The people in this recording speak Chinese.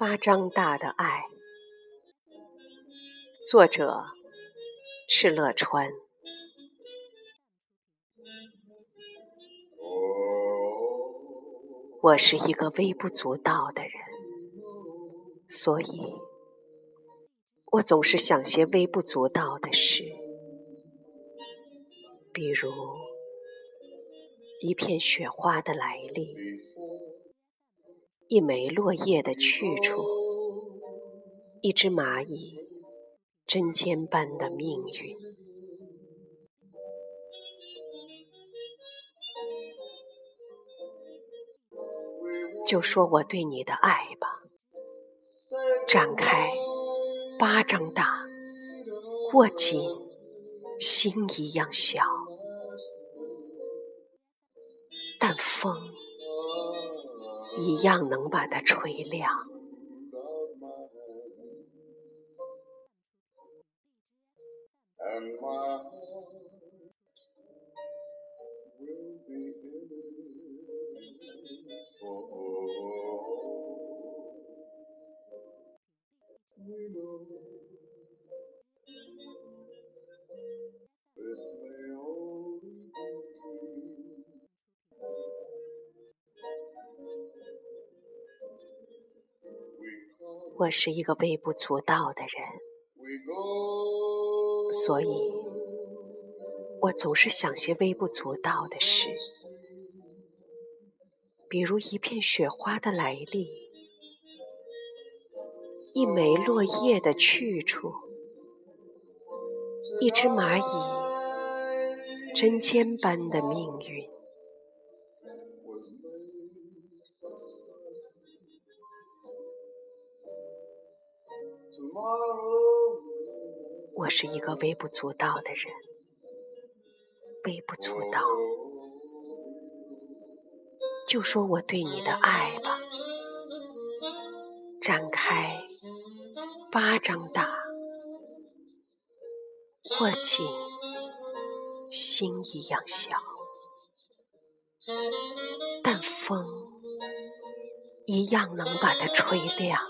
巴掌大的爱，作者：赤乐川。我是一个微不足道的人，所以我总是想些微不足道的事，比如一片雪花的来历。一枚落叶的去处，一只蚂蚁针尖般的命运。就说我对你的爱吧，展开，巴掌大，握紧，心一样小，但风。一样能把它吹亮。我是一个微不足道的人，所以我总是想些微不足道的事，比如一片雪花的来历，一枚落叶的去处，一只蚂蚁针尖般的命运。我是一个微不足道的人，微不足道。就说我对你的爱吧，展开，巴掌大，握紧，心一样小，但风一样能把它吹亮。